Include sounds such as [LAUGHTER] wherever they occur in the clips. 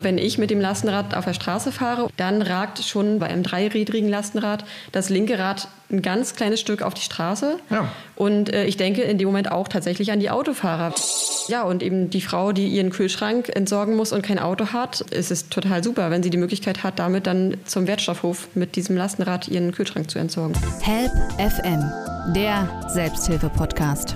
Wenn ich mit dem Lastenrad auf der Straße fahre, dann ragt schon bei einem dreirädrigen Lastenrad das linke Rad ein ganz kleines Stück auf die Straße. Ja. Und äh, ich denke in dem Moment auch tatsächlich an die Autofahrer. Ja, und eben die Frau, die ihren Kühlschrank entsorgen muss und kein Auto hat, ist es total super, wenn sie die Möglichkeit hat, damit dann zum Wertstoffhof mit diesem Lastenrad ihren Kühlschrank zu entsorgen. Help FM, der Selbsthilfe-Podcast.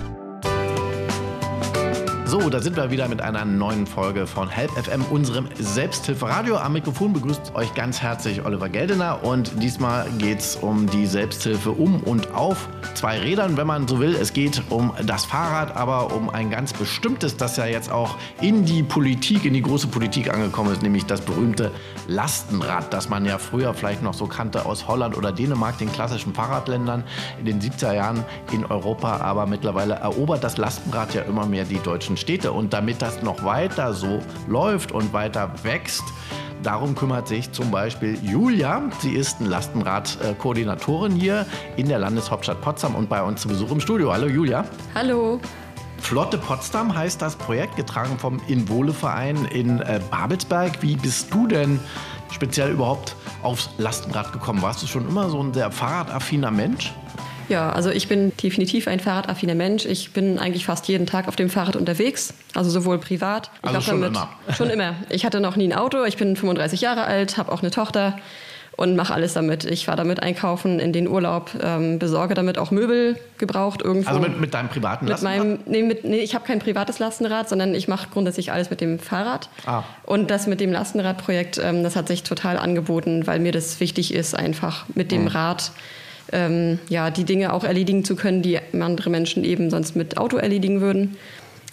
So, da sind wir wieder mit einer neuen Folge von Help FM, unserem Selbsthilferadio. Am Mikrofon begrüßt euch ganz herzlich Oliver Geldener und diesmal geht es um die Selbsthilfe um und auf zwei Rädern, wenn man so will. Es geht um das Fahrrad, aber um ein ganz bestimmtes, das ja jetzt auch in die Politik, in die große Politik angekommen ist, nämlich das berühmte Lastenrad, das man ja früher vielleicht noch so kannte aus Holland oder Dänemark, den klassischen Fahrradländern in den 70er Jahren in Europa. Aber mittlerweile erobert das Lastenrad ja immer mehr die deutschen Städte. Und damit das noch weiter so läuft und weiter wächst, Darum kümmert sich zum Beispiel Julia. Sie ist ein Lastenrad-Koordinatorin hier in der Landeshauptstadt Potsdam und bei uns zu Besuch im Studio. Hallo Julia. Hallo. Flotte Potsdam heißt das Projekt, getragen vom Inwohle-Verein in äh, Babelsberg. Wie bist du denn speziell überhaupt aufs Lastenrad gekommen? Warst du schon immer so ein sehr fahrradaffiner Mensch? Ja, also ich bin definitiv ein fahrradaffiner Mensch. Ich bin eigentlich fast jeden Tag auf dem Fahrrad unterwegs, also sowohl privat. Ich also schon damit, immer. Schon immer. Ich hatte noch nie ein Auto. Ich bin 35 Jahre alt, habe auch eine Tochter und mache alles damit. Ich fahre damit einkaufen in den Urlaub, ähm, besorge damit auch Möbel gebraucht irgendwo. Also mit, mit deinem privaten Lastenrad? Mit meinem, nee, mit, nee, ich habe kein privates Lastenrad, sondern ich mache grundsätzlich alles mit dem Fahrrad. Ah. Und das mit dem Lastenradprojekt, ähm, das hat sich total angeboten, weil mir das wichtig ist, einfach mit dem mhm. Rad ähm, ja, die Dinge auch erledigen zu können, die andere Menschen eben sonst mit Auto erledigen würden.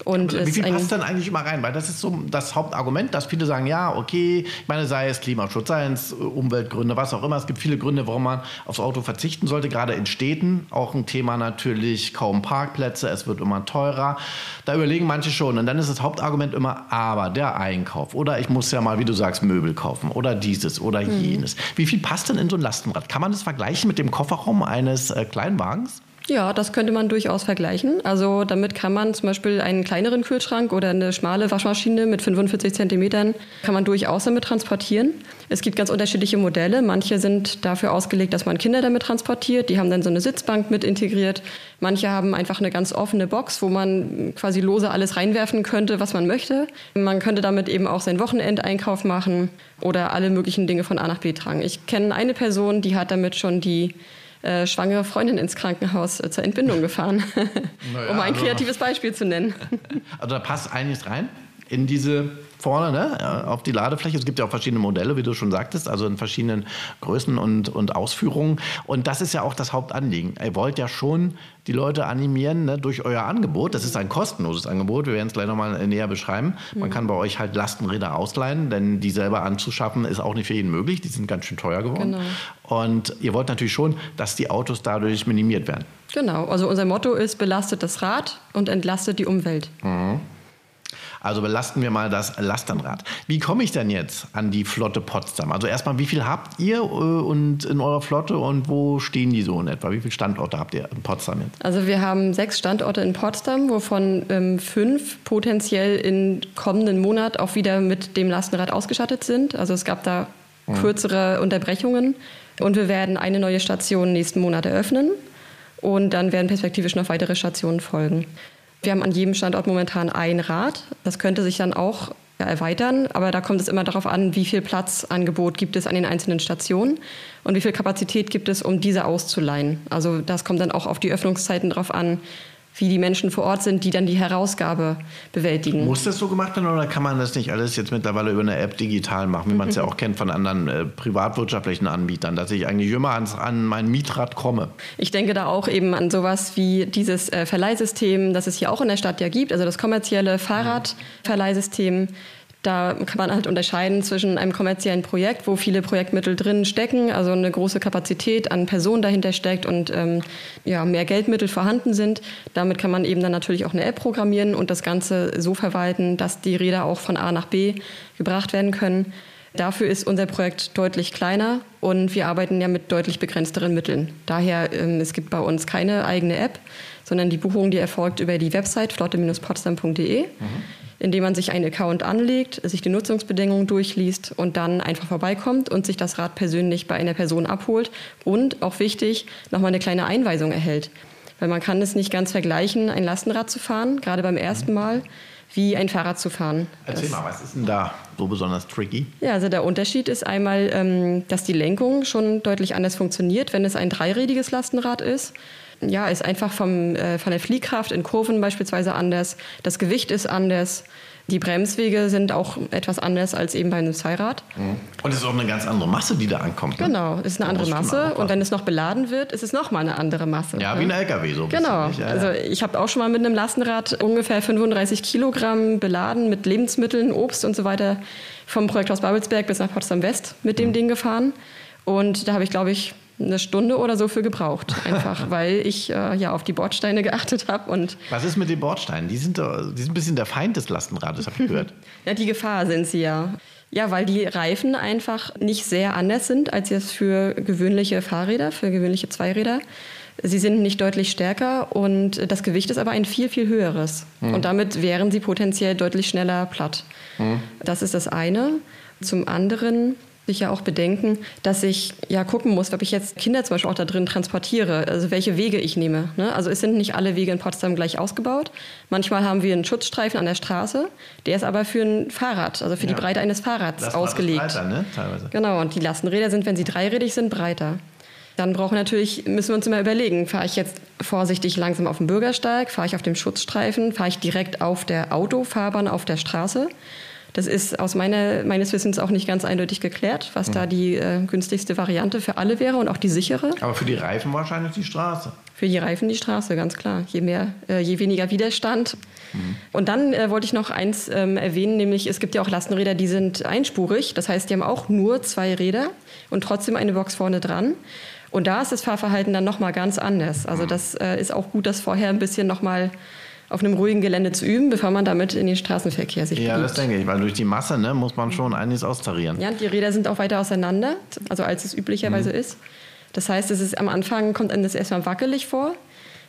Und wie viel passt dann eigentlich immer rein? Weil das ist so das Hauptargument, dass viele sagen, ja, okay, ich meine, sei es Klimaschutz, sei es Umweltgründe, was auch immer. Es gibt viele Gründe, warum man aufs Auto verzichten sollte, gerade in Städten. Auch ein Thema natürlich, kaum Parkplätze, es wird immer teurer. Da überlegen manche schon. Und dann ist das Hauptargument immer, aber der Einkauf. Oder ich muss ja mal, wie du sagst, Möbel kaufen. Oder dieses oder mhm. jenes. Wie viel passt denn in so ein Lastenrad? Kann man das vergleichen mit dem Kofferraum eines äh, Kleinwagens? Ja, das könnte man durchaus vergleichen. Also damit kann man zum Beispiel einen kleineren Kühlschrank oder eine schmale Waschmaschine mit 45 Zentimetern kann man durchaus damit transportieren. Es gibt ganz unterschiedliche Modelle. Manche sind dafür ausgelegt, dass man Kinder damit transportiert. Die haben dann so eine Sitzbank mit integriert. Manche haben einfach eine ganz offene Box, wo man quasi lose alles reinwerfen könnte, was man möchte. Man könnte damit eben auch seinen Wochenendeinkauf machen oder alle möglichen Dinge von A nach B tragen. Ich kenne eine Person, die hat damit schon die äh, schwangere Freundin ins Krankenhaus äh, zur Entbindung [LAUGHS] gefahren, naja, [LAUGHS] um ein also, kreatives Beispiel zu nennen. [LAUGHS] Also da passt einiges rein in diese vorne ne, auf die Ladefläche. Es gibt ja auch verschiedene Modelle, wie du schon sagtest, also in verschiedenen Größen und, und Ausführungen. Und das ist ja auch das Hauptanliegen. Ihr wollt ja schon die Leute animieren ne, durch euer Angebot. Das ist ein kostenloses Angebot. Wir werden es gleich nochmal näher beschreiben. Man mhm. kann bei euch halt Lastenräder ausleihen, denn die selber anzuschaffen ist auch nicht für jeden möglich. Die sind ganz schön teuer geworden. Genau. Und ihr wollt natürlich schon, dass die Autos dadurch minimiert werden. Genau. Also unser Motto ist, belastet das Rad und entlastet die Umwelt. Mhm. Also belasten wir mal das Lastenrad. Wie komme ich denn jetzt an die Flotte Potsdam? Also erstmal, wie viel habt ihr äh, und in eurer Flotte und wo stehen die so in etwa? Wie viele Standorte habt ihr in Potsdam jetzt? Also wir haben sechs Standorte in Potsdam, wovon ähm, fünf potenziell im kommenden Monat auch wieder mit dem Lastenrad ausgestattet sind. Also es gab da hm. kürzere Unterbrechungen. Und wir werden eine neue Station nächsten Monat eröffnen. Und dann werden perspektivisch noch weitere Stationen folgen. Wir haben an jedem Standort momentan ein Rad. Das könnte sich dann auch erweitern, aber da kommt es immer darauf an, wie viel Platzangebot gibt es an den einzelnen Stationen und wie viel Kapazität gibt es, um diese auszuleihen. Also das kommt dann auch auf die Öffnungszeiten drauf an, wie die Menschen vor Ort sind, die dann die Herausgabe bewältigen. Muss das so gemacht werden oder kann man das nicht alles jetzt mittlerweile über eine App digital machen, wie man es ja auch kennt von anderen äh, privatwirtschaftlichen Anbietern, dass ich eigentlich immer ans, an mein Mietrad komme? Ich denke da auch eben an sowas wie dieses äh, Verleihsystem, das es hier auch in der Stadt ja gibt, also das kommerzielle Fahrradverleihsystem. Da kann man halt unterscheiden zwischen einem kommerziellen Projekt, wo viele Projektmittel drin stecken, also eine große Kapazität an Personen dahinter steckt und ähm, ja, mehr Geldmittel vorhanden sind. Damit kann man eben dann natürlich auch eine App programmieren und das Ganze so verwalten, dass die Räder auch von A nach B gebracht werden können. Dafür ist unser Projekt deutlich kleiner und wir arbeiten ja mit deutlich begrenzteren Mitteln. Daher, ähm, es gibt bei uns keine eigene App, sondern die Buchung, die erfolgt über die Website flotte-potsdam.de. Mhm. Indem man sich einen Account anlegt, sich die Nutzungsbedingungen durchliest und dann einfach vorbeikommt und sich das Rad persönlich bei einer Person abholt und auch wichtig, nochmal eine kleine Einweisung erhält. Weil man kann es nicht ganz vergleichen, ein Lastenrad zu fahren, gerade beim ersten Mal, wie ein Fahrrad zu fahren. Erzähl das, mal, was ist denn da so besonders tricky? Ja, also der Unterschied ist einmal, ähm, dass die Lenkung schon deutlich anders funktioniert, wenn es ein dreirädiges Lastenrad ist ja, ist einfach vom, äh, von der Fliehkraft in Kurven beispielsweise anders. Das Gewicht ist anders. Die Bremswege sind auch etwas anders als eben bei einem Zweirad. Mhm. Und es ist auch eine ganz andere Masse, die da ankommt. Ne? Genau, es ist eine andere Masse. Und wenn es noch beladen wird, ist es nochmal eine andere Masse. Ja, wie ein LKW so. Genau. Ja, also ich habe auch schon mal mit einem Lastenrad ungefähr 35 Kilogramm beladen mit Lebensmitteln, Obst und so weiter vom Projekthaus Babelsberg bis nach Potsdam West mit dem mhm. Ding gefahren. Und da habe ich, glaube ich, eine Stunde oder so für gebraucht, einfach [LAUGHS] weil ich äh, ja auf die Bordsteine geachtet habe. Und Was ist mit den Bordsteinen? Die sind, die sind ein bisschen der Feind des Lastenrades, habe ich gehört. [LAUGHS] ja, die Gefahr sind sie ja. Ja, weil die Reifen einfach nicht sehr anders sind als jetzt für gewöhnliche Fahrräder, für gewöhnliche Zweiräder. Sie sind nicht deutlich stärker und das Gewicht ist aber ein viel, viel höheres. Hm. Und damit wären sie potenziell deutlich schneller platt. Hm. Das ist das eine. Zum anderen ja auch bedenken, dass ich ja gucken muss, ob ich jetzt Kinder zum Beispiel auch da drin transportiere, also welche Wege ich nehme. Ne? Also es sind nicht alle Wege in Potsdam gleich ausgebaut. Manchmal haben wir einen Schutzstreifen an der Straße, der ist aber für ein Fahrrad, also für ja. die Breite eines Fahrrads das ausgelegt. Breiter, ne? Teilweise. Genau, und die Lastenräder sind, wenn sie dreirädig sind, breiter. Dann brauchen wir natürlich, müssen wir uns immer überlegen, fahre ich jetzt vorsichtig langsam auf dem Bürgersteig, fahre ich auf dem Schutzstreifen, fahre ich direkt auf der Autofahrbahn auf der Straße das ist aus meiner, meines Wissens auch nicht ganz eindeutig geklärt, was mhm. da die äh, günstigste Variante für alle wäre und auch die sichere. Aber für die Reifen wahrscheinlich die Straße. Für die Reifen die Straße, ganz klar. Je mehr, äh, je weniger Widerstand. Mhm. Und dann äh, wollte ich noch eins ähm, erwähnen, nämlich es gibt ja auch Lastenräder, die sind einspurig. Das heißt, die haben auch nur zwei Räder und trotzdem eine Box vorne dran. Und da ist das Fahrverhalten dann nochmal ganz anders. Also mhm. das äh, ist auch gut, das vorher ein bisschen nochmal auf einem ruhigen Gelände zu üben, bevor man damit in den Straßenverkehr sich Ja, das denke ich, weil durch die Masse ne, muss man schon einiges austarieren. Ja, die Räder sind auch weiter auseinander, also als es üblicherweise mhm. ist. Das heißt, es ist am Anfang kommt einem das erstmal wackelig vor,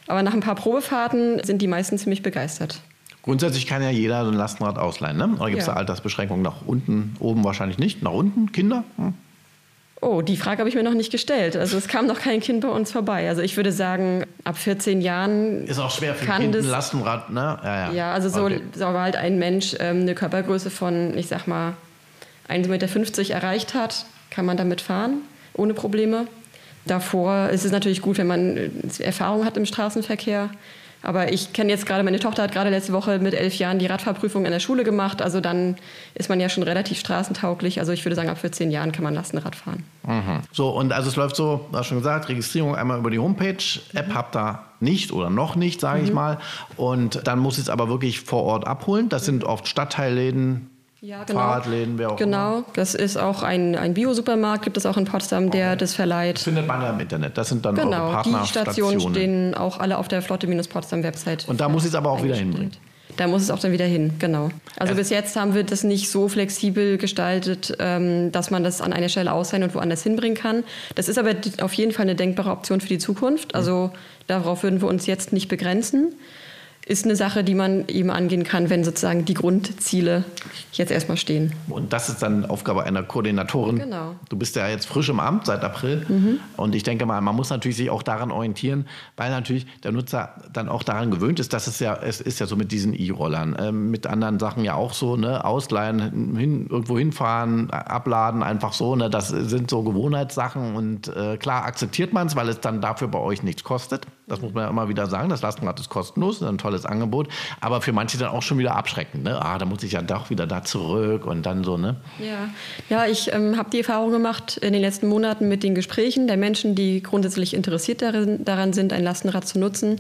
aber nach ein paar Probefahrten sind die meisten ziemlich begeistert. Grundsätzlich kann ja jeder ein Lastenrad ausleihen, ne? Oder gibt es ja. da Altersbeschränkungen nach unten, oben wahrscheinlich nicht? Nach unten, Kinder? Hm. Oh, die Frage habe ich mir noch nicht gestellt. Also es kam noch kein Kind bei uns vorbei. Also ich würde sagen, ab 14 Jahren ist auch schwer für ein Kind ein Lastenrad, ne? Ja, ja. ja also so, okay. so halt ein Mensch ähm, eine Körpergröße von, ich sag mal, 1,50 Meter erreicht hat, kann man damit fahren, ohne Probleme. Davor ist es natürlich gut, wenn man äh, Erfahrung hat im Straßenverkehr. Aber ich kenne jetzt gerade, meine Tochter hat gerade letzte Woche mit elf Jahren die Radfahrprüfung in der Schule gemacht. Also dann ist man ja schon relativ straßentauglich. Also ich würde sagen, ab 14 Jahren kann man Lastenrad fahren. Mhm. So, und also es läuft so, du hast schon gesagt, Registrierung einmal über die Homepage. App mhm. habt ihr nicht oder noch nicht, sage mhm. ich mal. Und dann muss ich es aber wirklich vor Ort abholen. Das sind oft Stadtteilläden, ja, genau. Fahrradläden, wer auch Genau, immer. das ist auch ein, ein Bio-Supermarkt, gibt es auch in Potsdam, der okay. das verleiht. Das findet man ja im Internet. Das sind dann genau, eure Partnerstationen. die Stationen stehen auch alle auf der Flotte-Potsdam-Website. Und da muss ich es aber auch wieder hinbringen. Da muss es auch dann wieder hin, genau. Also, also bis jetzt haben wir das nicht so flexibel gestaltet, ähm, dass man das an einer Stelle ausleihen und woanders hinbringen kann. Das ist aber auf jeden Fall eine denkbare Option für die Zukunft. Also darauf würden wir uns jetzt nicht begrenzen ist eine Sache, die man eben angehen kann, wenn sozusagen die Grundziele jetzt erstmal stehen. Und das ist dann Aufgabe einer Koordinatorin. Genau. Du bist ja jetzt frisch im Amt seit April mhm. und ich denke mal, man muss natürlich sich auch daran orientieren, weil natürlich der Nutzer dann auch daran gewöhnt ist, dass es ja, es ist ja so mit diesen E-Rollern, äh, mit anderen Sachen ja auch so, ne, ausleihen, hin, irgendwo hinfahren, abladen, einfach so, ne, das sind so Gewohnheitssachen und äh, klar akzeptiert man es, weil es dann dafür bei euch nichts kostet. Das muss man ja immer wieder sagen. Das Lastenrad ist kostenlos, ein tolles Angebot. Aber für manche dann auch schon wieder abschreckend. Ne? Ah, da muss ich ja doch wieder da zurück und dann so, ne? Ja, ja ich ähm, habe die Erfahrung gemacht in den letzten Monaten mit den Gesprächen der Menschen, die grundsätzlich interessiert darin, daran sind, ein Lastenrad zu nutzen,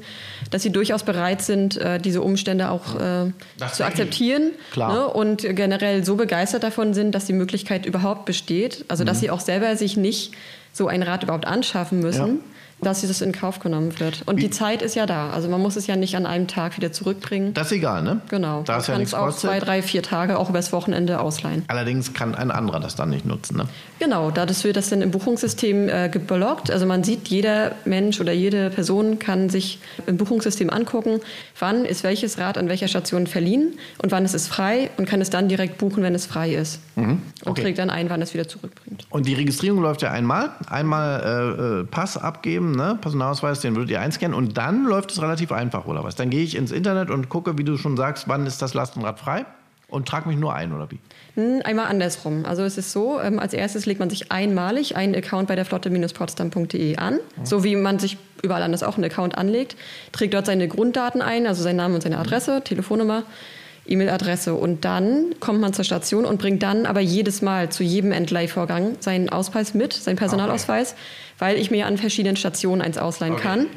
dass sie durchaus bereit sind, äh, diese Umstände auch äh, zu akzeptieren. Klar. Ne? Und generell so begeistert davon sind, dass die Möglichkeit überhaupt besteht. Also, dass mhm. sie auch selber sich nicht so ein Rad überhaupt anschaffen müssen. Ja dass das in Kauf genommen wird. Und Wie- die Zeit ist ja da. Also man muss es ja nicht an einem Tag wieder zurückbringen. Das ist egal, ne? Genau. Da man es ja kann es auch kostet. zwei, drei, vier Tage auch übers Wochenende ausleihen. Allerdings kann ein anderer das dann nicht nutzen, ne? Genau, dadurch wird das dann im Buchungssystem äh, geblockt. Also man sieht, jeder Mensch oder jede Person kann sich im Buchungssystem angucken, wann ist welches Rad an welcher Station verliehen und wann ist es frei und kann es dann direkt buchen, wenn es frei ist. Und Mhm. okay. trägt dann ein, wann es wieder zurückbringt. Und die Registrierung läuft ja einmal. Einmal äh, äh, Pass abgeben, ne? Personalausweis, den würdet ihr einscannen. Und dann läuft es relativ einfach, oder was? Dann gehe ich ins Internet und gucke, wie du schon sagst, wann ist das Lastenrad frei und trage mich nur ein, oder wie? Hm, Einmal andersrum. Also es ist so, ähm, als erstes legt man sich einmalig einen Account bei der flotte-potsdam.de an, so wie man sich überall anders auch einen Account anlegt, trägt dort seine Grunddaten ein, also seinen Namen und seine Adresse, Telefonnummer, E-Mail-Adresse und dann kommt man zur Station und bringt dann aber jedes Mal zu jedem Entleihvorgang seinen Ausweis mit, seinen Personalausweis, weil ich mir an verschiedenen Stationen eins ausleihen Okay. kann.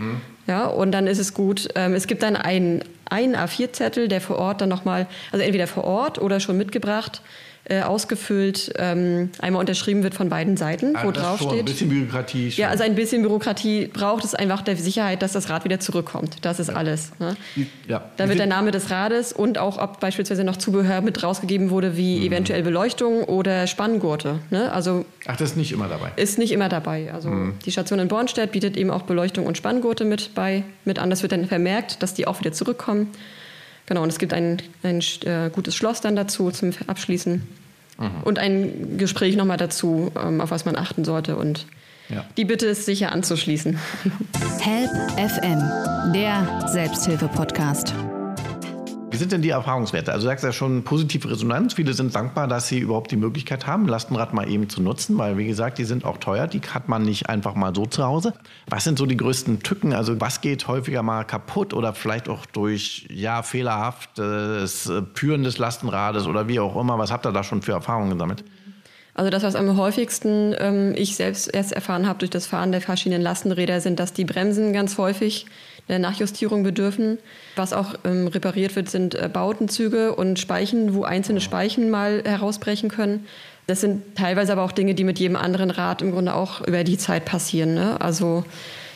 Ja, und dann ist es gut. Ähm, es gibt dann einen, einen A4-Zettel, der vor Ort dann nochmal, also entweder vor Ort oder schon mitgebracht, äh, ausgefüllt, ähm, einmal unterschrieben wird von beiden Seiten, wo Ah, das drauf schon, Ein steht. bisschen Bürokratie. Schon. Ja, also ein bisschen Bürokratie braucht es einfach der Sicherheit, dass das Rad wieder zurückkommt. Das ist alles. Ne? Ja. Da Wie wird der Name des Rades und auch, ob beispielsweise noch Zubehör mit rausgegeben wurde, wie Mhm. eventuell Beleuchtung oder Spanngurte. Ne? Also Ach, das ist nicht immer dabei. ist nicht immer dabei. Also Mhm. die Station in Bornstedt bietet eben auch Beleuchtung und Spanngurte mit bei mit an. Das wird dann vermerkt, dass die auch wieder zurückkommen. Genau, und es gibt ein, ein äh, gutes Schloss dann dazu zum Abschließen. Mhm. Und ein Gespräch nochmal dazu, ähm, auf was man achten sollte. Und Ja. die Bitte ist sicher anzuschließen. Help FM, der Selbsthilfe-Podcast. Wie sind denn die Erfahrungswerte? Also du sagst ja schon positive Resonanz. Viele sind dankbar, dass sie überhaupt die Möglichkeit haben, Lastenrad mal eben zu nutzen, weil wie gesagt, die sind auch teuer. Die hat man nicht einfach mal so zu Hause. Was sind so die größten Tücken? Also was geht häufiger mal kaputt oder vielleicht auch durch ja fehlerhaftes äh, Führen des Lastenrades oder wie auch immer? Was habt ihr da schon für Erfahrungen gesammelt? Also das, was am häufigsten ähm, ich selbst erst erfahren habe durch das Fahren der verschiedenen Lastenräder, sind, dass die Bremsen ganz häufig der Nachjustierung bedürfen. Was auch ähm, repariert wird, sind äh, Bautenzüge und Speichen, wo einzelne Speichen mal herausbrechen können. Das sind teilweise aber auch Dinge, die mit jedem anderen Rad im Grunde auch über die Zeit passieren. Ne? Also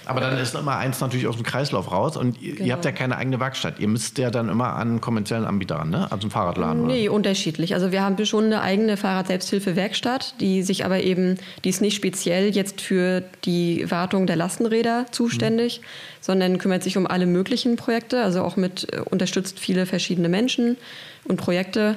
Aber dann ist immer eins natürlich aus dem Kreislauf raus und ihr, ihr Genau. habt ja keine eigene Werkstatt. Ihr müsst ja dann immer an kommerziellen Anbieter ran, ne? Also einen Fahrradladen oder? Nee, unterschiedlich. Also wir haben schon eine eigene Fahrrad-Selbsthilfe-Werkstatt, die sich aber eben, die ist nicht speziell jetzt für die Wartung der Lastenräder zuständig, sondern kümmert sich um alle möglichen Projekte, also auch mit äh, unterstützt viele verschiedene Menschen und Projekte.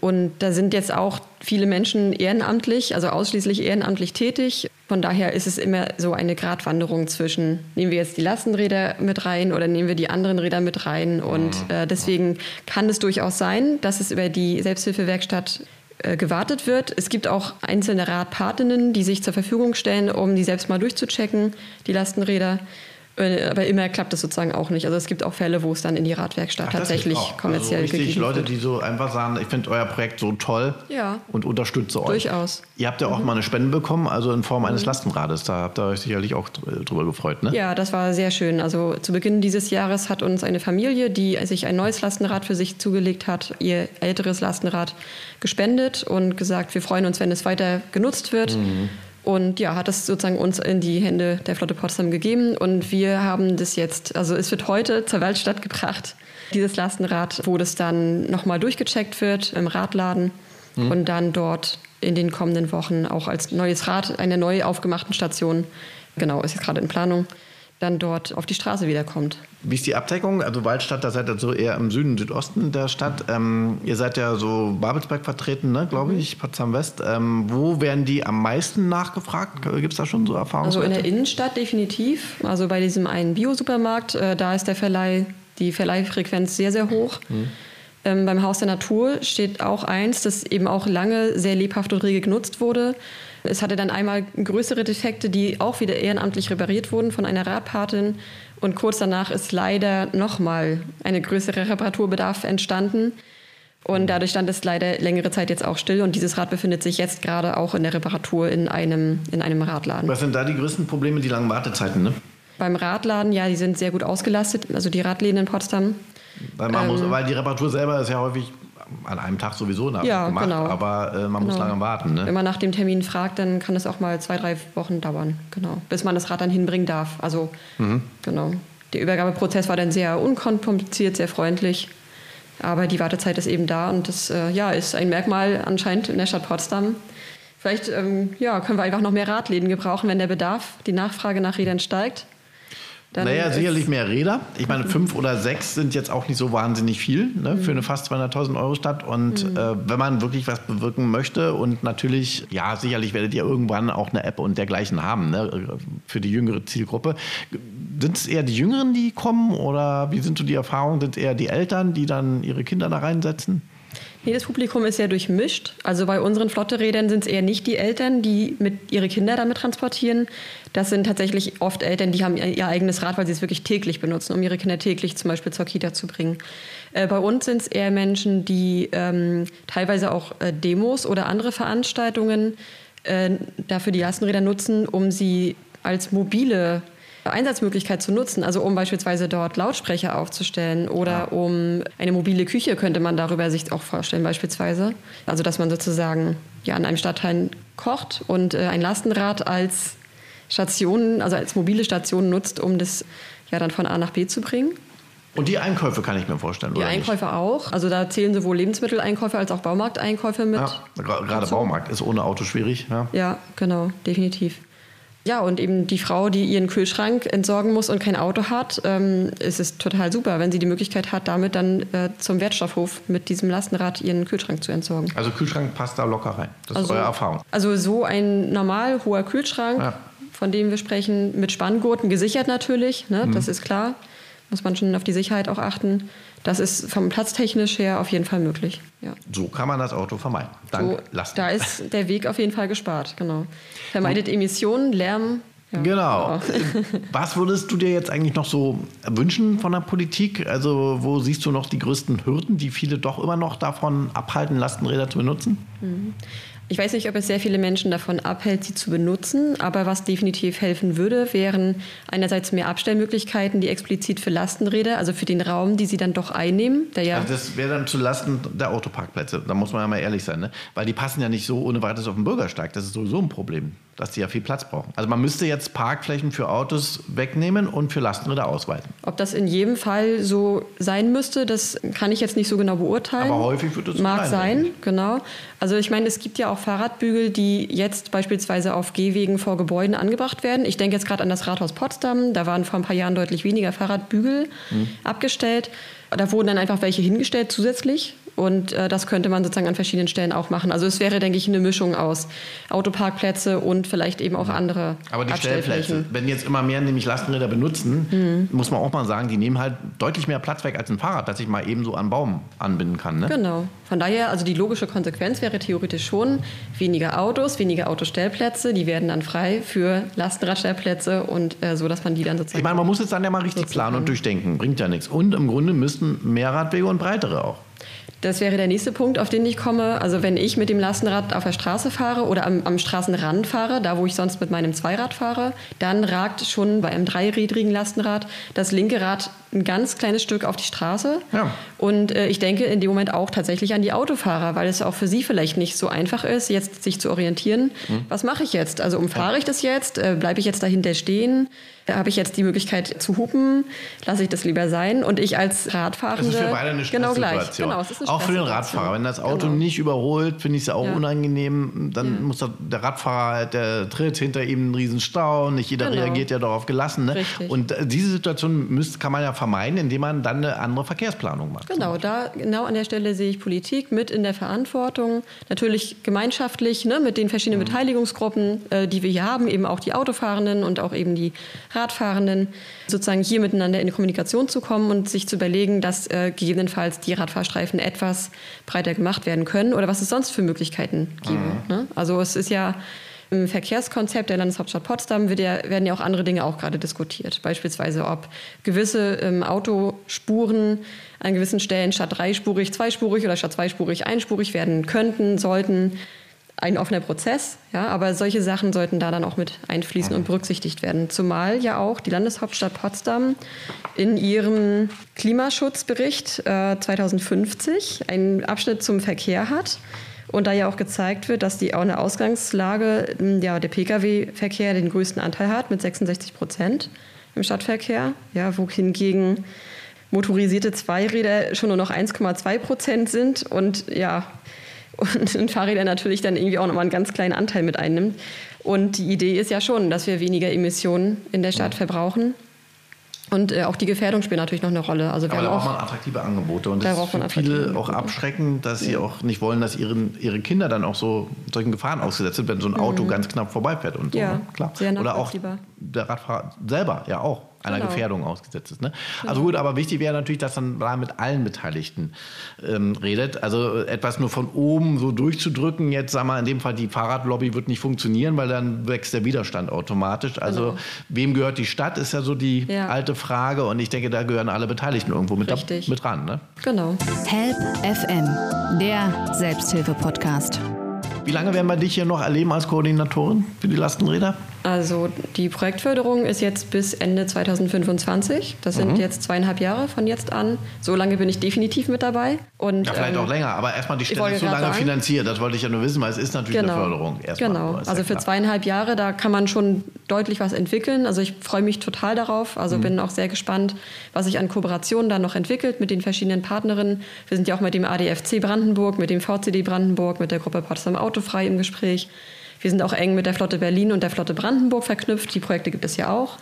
Und da sind jetzt auch viele Menschen ehrenamtlich, also ausschließlich ehrenamtlich tätig. Von daher ist es immer so eine Gratwanderung zwischen, nehmen wir jetzt die Lastenräder mit rein oder nehmen wir die anderen Räder mit rein. Und äh, deswegen kann es durchaus sein, dass es über die Selbsthilfewerkstatt äh, gewartet wird. Es gibt auch einzelne Radpatinnen, die sich zur Verfügung stellen, um die selbst mal durchzuchecken, die Lastenräder. Äh, Aber immer klappt es sozusagen auch nicht. Also es gibt auch Fälle, wo es dann in die Radwerkstatt Ach, das tatsächlich kommerziell also richtig Leute, wird. die so einfach sagen, ich finde euer Projekt so toll Ja. und unterstütze euch. Durchaus. Ihr habt ja auch mal eine Spende bekommen, also in Form eines Lastenrades. Da habt ihr euch sicherlich auch dr- drüber gefreut, ne? Ja, das war sehr schön. Also zu Beginn dieses Jahres hat uns eine Familie, die sich ein neues Lastenrad für sich zugelegt hat, ihr älteres Lastenrad gespendet und gesagt, wir freuen uns, wenn es weiter genutzt wird. Und ja, hat es sozusagen uns in die Hände der Flotte Potsdam gegeben. Und wir haben das jetzt, also es wird heute zur Werkstatt gebracht, dieses Lastenrad, wo das dann nochmal durchgecheckt wird im Radladen und dann dort in den kommenden Wochen auch als neues Rad einer neu aufgemachten Station, genau, ist jetzt gerade in Planung, dann dort auf die Straße wiederkommt. Wie ist die Abdeckung? Also Waldstadt, da seid ihr so eher im Süden, Südosten der Stadt. Ähm, ihr seid ja so Babelsberg vertreten, ne, glaube ich, Potsdam West. Ähm, wo werden die am meisten nachgefragt? Gibt es da schon so Erfahrungen? Also in der Innenstadt definitiv. Also bei diesem einen Bio-Supermarkt, äh, da ist der Verleih, die Verleihfrequenz sehr, sehr hoch. Ähm, beim Haus der Natur steht auch eins, das eben auch lange sehr lebhaft und rege genutzt wurde. Es hatte dann einmal größere Defekte, die auch wieder ehrenamtlich repariert wurden von einer Radpatin. Und kurz danach ist leider nochmal eine größere Reparaturbedarf entstanden. Und dadurch stand es leider längere Zeit jetzt auch still. Und dieses Rad befindet sich jetzt gerade auch in der Reparatur in einem, in einem Radladen. Was sind da die größten Probleme? Die langen Wartezeiten, ne? Beim Radladen, ja, die sind sehr gut ausgelastet, also die Radläden in Potsdam. Weil, Ähm. muss, weil die Reparatur selber ist ja häufig an einem Tag sowieso nach Ja, gemacht, genau. aber äh, man muss Genau. lange warten. Ne? Wenn man nach dem Termin fragt, dann kann es auch mal zwei, drei Wochen dauern, genau, bis man das Rad dann hinbringen darf. Also Mhm. genau. Der Übergabeprozess war dann sehr unkompliziert, sehr freundlich. Aber die Wartezeit ist eben da und das äh, ja, ist ein Merkmal anscheinend in der Stadt Potsdam. Vielleicht ähm, ja, können wir einfach noch mehr Radläden gebrauchen, wenn der Bedarf, die Nachfrage nach Rädern steigt. Dann Naja, sicherlich mehr Räder. Ich meine, fünf oder sechs sind jetzt auch nicht so wahnsinnig viel ne, für eine fast 200.000 Euro Stadt. Und äh, wenn man wirklich was bewirken möchte und natürlich, ja, sicherlich werdet ihr irgendwann auch eine App und dergleichen haben ne, für die jüngere Zielgruppe. Sind es eher die Jüngeren, die kommen oder wie sind so die Erfahrungen? Sind es eher die Eltern, die dann ihre Kinder da reinsetzen? Nee, das Publikum ist sehr durchmischt. Also bei unseren Flotterädern sind es eher nicht die Eltern, die mit ihre Kinder damit transportieren. Das sind tatsächlich oft Eltern, die haben ihr eigenes Rad, weil sie es wirklich täglich benutzen, um ihre Kinder täglich zum Beispiel zur Kita zu bringen. Äh, bei uns sind es eher Menschen, die ähm, teilweise auch äh, Demos oder andere Veranstaltungen äh, dafür die Lastenräder nutzen, um sie als mobile Einsatzmöglichkeit zu nutzen, also um beispielsweise dort Lautsprecher aufzustellen oder um eine mobile Küche könnte man darüber sich auch vorstellen beispielsweise. Also dass man sozusagen ja an einem Stadtteil kocht und äh, ein Lastenrad als Station, also als mobile Station nutzt, um das ja dann von A nach B zu bringen. Und die Einkäufe kann ich mir vorstellen, Die Einkäufe auch. Also da zählen sowohl Lebensmitteleinkäufe als auch Baumarkteinkäufe mit. nicht? Ja, gerade Baumarkt ist ohne Auto schwierig. Ja. Ja, genau, definitiv. Ja, und eben die Frau, die ihren Kühlschrank entsorgen muss und kein Auto hat, ähm, ist es total super, wenn sie die Möglichkeit hat, damit dann äh, zum Wertstoffhof mit diesem Lastenrad ihren Kühlschrank zu entsorgen. Also Kühlschrank passt da locker rein. Das ist eure Erfahrung. Also so ein normal hoher Kühlschrank, Ja. von dem wir sprechen, mit Spanngurten gesichert natürlich, ne, Mhm. das ist klar. Muss man schon auf die Sicherheit auch achten. Das ist vom platztechnisch her auf jeden Fall möglich. Ja. So kann man das Auto vermeiden. Dank So, Lasten. da ist der Weg auf jeden Fall gespart, genau. Vermeidet Emissionen, Lärm. Ja. Genau. [LAUGHS] Was würdest du dir jetzt eigentlich noch so wünschen von der Politik? Also wo siehst du noch die größten Hürden, die viele doch immer noch davon abhalten, Lastenräder zu benutzen? Ich weiß nicht, ob es sehr viele Menschen davon abhält, sie zu benutzen, aber was definitiv helfen würde, wären einerseits mehr Abstellmöglichkeiten, die explizit für Lastenräder, also für den Raum, die sie dann doch einnehmen, ja Also das wäre dann zu Lasten der Autoparkplätze. Da muss man ja mal ehrlich sein, ne? Weil die passen ja nicht so ohne weiteres auf den Bürgersteig. Das ist sowieso ein Problem, dass die ja viel Platz brauchen. Also man müsste jetzt Parkflächen für Autos wegnehmen und für Lastenräder ausweiten. Ob das in jedem Fall so sein müsste, das kann ich jetzt nicht so genau beurteilen. Aber häufig wird es so Mag sein, sein, denke genau. Also ich meine, es gibt ja auch Fahrradbügel, die jetzt beispielsweise auf Gehwegen vor Gebäuden angebracht werden. Ich denke jetzt gerade an das Rathaus Potsdam. Da waren vor ein paar Jahren deutlich weniger Fahrradbügel Hm. abgestellt. Da wurden dann einfach welche hingestellt zusätzlich. Und äh, das könnte man sozusagen an verschiedenen Stellen auch machen. Also es wäre, denke ich, eine Mischung aus Autoparkplätze und vielleicht eben auch andere Aber die Stellplätze, wenn jetzt immer mehr nämlich Lastenräder benutzen, muss man auch mal sagen, die nehmen halt deutlich mehr Platz weg als ein Fahrrad, das ich mal eben so an einen Baum anbinden kann. Ne? Genau. Von daher, also die logische Konsequenz wäre theoretisch schon weniger Autos, weniger Autostellplätze. Die werden dann frei für Lastenradstellplätze und äh, so, dass man die dann sozusagen. Ich meine, man muss jetzt dann ja mal richtig planen und durchdenken. Bringt ja nichts. Und im Grunde müssten mehr Radwege und breitere auch. Das wäre der nächste Punkt, auf den ich komme. Also wenn ich mit dem Lastenrad auf der Straße fahre oder am, am Straßenrand fahre, da wo ich sonst mit meinem Zweirad fahre, dann ragt schon bei einem dreirädrigen Lastenrad das linke Rad ein ganz kleines Stück auf die Straße. Ja. Und äh, ich denke in dem Moment auch tatsächlich an die Autofahrer, weil es auch für sie vielleicht nicht so einfach ist, jetzt sich zu orientieren. Mhm. Was mache ich jetzt? Also umfahre ich das jetzt? Äh, Bleibe ich jetzt dahinter stehen? Äh, Habe ich jetzt die Möglichkeit zu hupen? Lasse ich das lieber sein? Und ich als Radfahrende... Das ist für beide eine Genau gleich. Genau, es ist eine auch für den. Radfahrer. Wenn das Auto Genau. nicht überholt, finde ich es ja auch Ja. unangenehm. Dann muss der, Radfahrer, halt, der tritt hinter ihm einen riesen Stau. Nicht jeder Genau. reagiert ja darauf gelassen. Ne? Und äh, diese Situation müsst, kann man ja vermeiden, indem man dann eine andere Verkehrsplanung macht. Genau, da genau an der Stelle sehe ich Politik mit in der Verantwortung. Natürlich gemeinschaftlich ne, mit den verschiedenen Beteiligungsgruppen, äh, die wir hier haben, eben auch die Autofahrenden und auch eben die Radfahrenden, sozusagen hier miteinander in Kommunikation zu kommen und sich zu überlegen, dass äh, gegebenenfalls die Radfahrstreifen etwas breiter gemacht werden können oder was es sonst für Möglichkeiten geben. Ne? Also es ist ja im Verkehrskonzept der Landeshauptstadt Potsdam ja, werden ja auch andere Dinge auch gerade diskutiert. Beispielsweise, ob gewisse ähm, Autospuren an gewissen Stellen statt dreispurig zweispurig oder statt zweispurig einspurig werden könnten, sollten. Ein offener Prozess, ja, aber solche Sachen sollten da dann auch mit einfließen und berücksichtigt werden. Zumal ja auch die Landeshauptstadt Potsdam in ihrem Klimaschutzbericht äh, 2050 einen Abschnitt zum Verkehr hat. Und da ja auch gezeigt wird, dass die auch eine Ausgangslage, ja, der Pkw-Verkehr den größten Anteil hat mit 66 Prozent im Stadtverkehr, ja, wohingegen motorisierte Zweiräder schon nur noch 1,2 Prozent sind und ja, und Fahrräder natürlich dann irgendwie auch nochmal einen ganz kleinen Anteil mit einnimmt. Und die Idee ist ja schon, dass wir weniger Emissionen in der Stadt verbrauchen. Und äh, auch die Gefährdung spielt natürlich noch eine Rolle. Also wir Aber haben da auch braucht man attraktive Angebote. Und Da das ist für viele auch Angebote. abschreckend, dass sie auch nicht wollen, dass ihren, ihre Kinder dann auch so solchen Gefahren ausgesetzt sind, wenn so ein Auto ganz knapp vorbeifährt und so. Mhm. Ja, ne? Klar. Oder auch der Radfahrer selber ja auch einer Genau. Gefährdung ausgesetzt ist. Ne? Also gut, aber wichtig wäre natürlich, dass man da mit allen Beteiligten ähm, redet. Also etwas nur von oben so durchzudrücken, jetzt sagen wir in dem Fall die Fahrradlobby wird nicht funktionieren, weil dann wächst der Widerstand automatisch. Also Genau. wem gehört die Stadt, ist ja so die Ja. alte Frage und ich denke, da gehören alle Beteiligten irgendwo mit, da, Richtig. mit ran. Ne? Genau. Help FM, der Selbsthilfe-Podcast. Wie lange werden wir dich hier noch erleben als Koordinatorin für die Lastenräder? Also die Projektförderung ist jetzt bis Ende 2025. Das sind Mhm. jetzt zweieinhalb Jahre von jetzt an. So lange bin ich definitiv mit dabei. Und, Ja, vielleicht ähm, auch länger, aber erstmal die Stelle ist so lange sagen. finanziert. Das wollte ich ja nur wissen, weil es ist natürlich Genau. eine Förderung. Erstmal. Genau. Also für zweieinhalb Jahre, da kann man schon deutlich was entwickeln. Also ich freue mich total darauf. Also Mhm. bin auch sehr gespannt, was sich an Kooperationen dann noch entwickelt mit den verschiedenen Partnerinnen. Wir sind ja auch mit dem ADFC Brandenburg, mit dem VCD Brandenburg, mit der Gruppe Potsdam Autofrei im Gespräch. Wir sind auch eng mit der Flotte Berlin und der Flotte Brandenburg verknüpft. Die Projekte gibt es ja auch.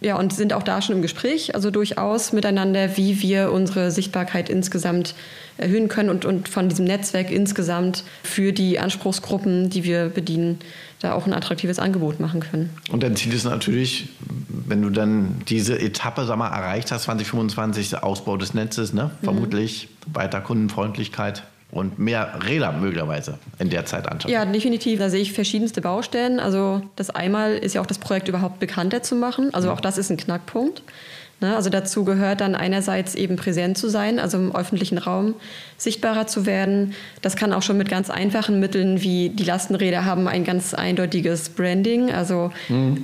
Ja, und sind auch da schon im Gespräch, also durchaus miteinander, wie wir unsere Sichtbarkeit insgesamt erhöhen können und, und von diesem Netzwerk insgesamt für die Anspruchsgruppen, die wir bedienen, da auch ein attraktives Angebot machen können. Und dein Ziel ist natürlich, wenn du dann diese Etappe sag mal, erreicht hast, 2025, der Ausbau des Netzes, ne? Mhm. vermutlich weiter Kundenfreundlichkeit und mehr Räder möglicherweise in der Zeit anschauen. Ja, definitiv. Da sehe ich verschiedenste Baustellen. Also das einmal ist ja auch das Projekt überhaupt bekannter zu machen. Also auch das ist ein Knackpunkt. Ne, also dazu gehört dann einerseits eben präsent zu sein, also im öffentlichen Raum sichtbarer zu werden. Das kann auch schon mit ganz einfachen Mitteln wie die Lastenräder haben ein ganz eindeutiges Branding, also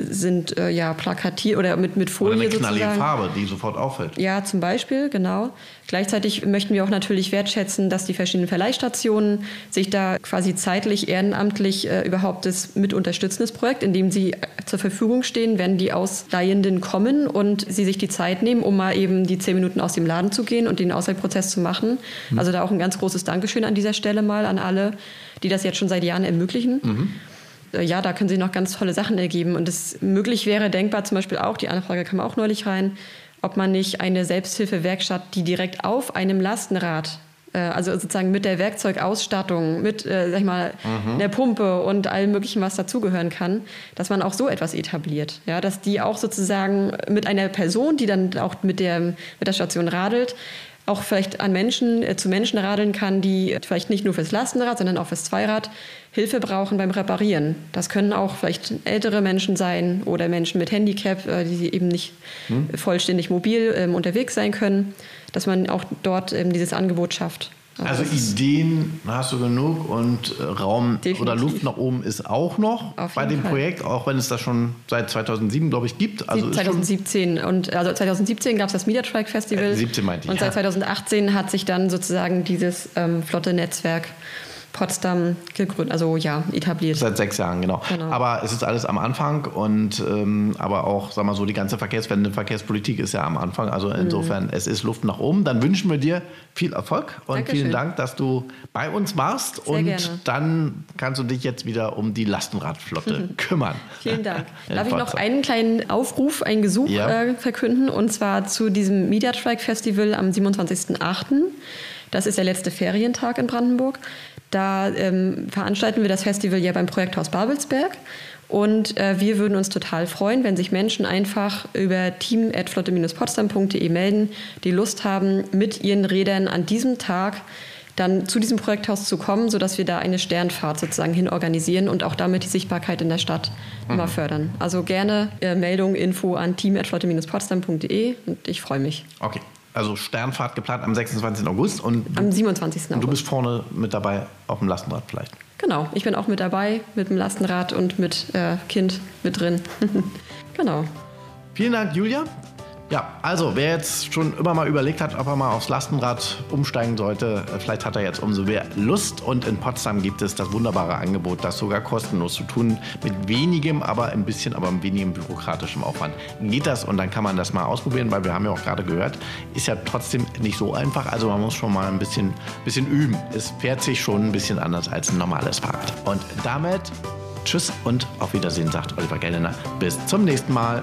sind äh, ja plakatiert oder mit, mit Oder Folie eine knallige sozusagen. Farbe, die sofort auffällt. Ja, zum Beispiel, genau. Gleichzeitig möchten wir auch natürlich wertschätzen, dass die verschiedenen Verleihstationen sich da quasi zeitlich ehrenamtlich äh, überhaupt das mit unterstützen, das Projekt, indem sie zur Verfügung stehen, wenn die Ausleihenden kommen und sie sich die Zeit nehmen, um mal eben die zehn Minuten aus dem Laden zu gehen und den Ausleihprozess zu machen. Also da auch ein ganz großes Dankeschön an dieser Stelle mal an alle, die das jetzt schon seit Jahren ermöglichen äh, ja, da können sich noch ganz tolle Sachen ergeben. Und es möglich wäre, denkbar zum Beispiel auch, die Anfrage kam auch neulich rein, ob man nicht eine Selbsthilfewerkstatt, die direkt auf einem Lastenrad, also sozusagen mit der Werkzeugausstattung, mit, äh, sag ich mal, der Pumpe und allem möglichen, was dazugehören kann, dass man auch so etwas etabliert. Ja, dass die auch sozusagen mit einer Person, die dann auch mit der, mit der Station radelt, auch vielleicht an Menschen, äh, zu Menschen radeln kann, die vielleicht nicht nur fürs Lastenrad, sondern auch fürs Zweirad Hilfe brauchen beim Reparieren. Das können auch vielleicht ältere Menschen sein oder Menschen mit Handicap, äh, die eben nicht vollständig mobil ähm, unterwegs sein können, dass man auch dort ähm, dieses Angebot schafft. Also das ist- Ideen hast du genug und äh, Raum Definitiv. oder Luft nach oben ist auch noch bei dem Fall. Projekt, auch wenn es das schon seit 2007, glaube ich, gibt. Also ist schon 2017 und also 2017 gab es das Media Trike Festival Äh, 17 meinte ich, und seit 2018 hat sich dann sozusagen dieses ähm, flotte Netzwerk Potsdam gegründet, also ja etabliert. Seit sechs Jahren, genau. Genau. Aber es ist alles am Anfang und ähm, aber auch, sag mal so, die ganze Verkehrswende, Verkehrspolitik ist ja am Anfang. Also Mhm. insofern, es ist Luft nach oben. Dann wünschen wir dir viel Erfolg und Dankeschön. vielen Dank, dass du bei uns warst. Sehr und gerne. dann kannst du dich jetzt wieder um die Lastenradflotte [LAUGHS] kümmern. Vielen Dank. [LAUGHS] Darf ich noch einen kleinen Aufruf, einen Gesuch Ja. äh, verkünden? Und zwar zu diesem Media Trike Festival am 27.08. Das ist der letzte Ferientag in Brandenburg. Da ähm, veranstalten wir das Festival ja beim Projekthaus Babelsberg. Und äh, wir würden uns total freuen, wenn sich Menschen einfach über team.flotte-potsdam.de melden, die Lust haben, mit ihren Rädern an diesem Tag dann zu diesem Projekthaus zu kommen, sodass wir da eine Sternfahrt sozusagen hin organisieren und auch damit die Sichtbarkeit in der Stadt mal fördern. Also gerne äh, Meldung, Info an team.flotte-potsdam.de und ich freue mich. Okay, also Sternfahrt geplant am 26. August und Am 27. du August. bist vorne mit dabei auf dem Lastenrad vielleicht. Genau, ich bin auch mit dabei, mit dem Lastenrad und mit äh, Kind mit drin. [LAUGHS] genau. Vielen Dank, Julia. Ja, also wer jetzt schon immer mal überlegt hat, ob er mal aufs Lastenrad umsteigen sollte, äh, vielleicht hat er jetzt umso mehr Lust. Und in Potsdam gibt es das wunderbare Angebot, das sogar kostenlos zu tun, mit wenigem, aber ein bisschen, aber ein wenigem bürokratischem Aufwand. Geht das und dann kann man das mal ausprobieren, weil wir haben ja auch gerade gehört, ist ja trotzdem nicht so einfach. Also man muss schon mal ein bisschen, bisschen üben. Es fährt sich schon ein bisschen anders als ein normales Fahrrad. Und damit Tschüss und auf Wiedersehen, sagt Oliver Geldener. Bis zum nächsten Mal.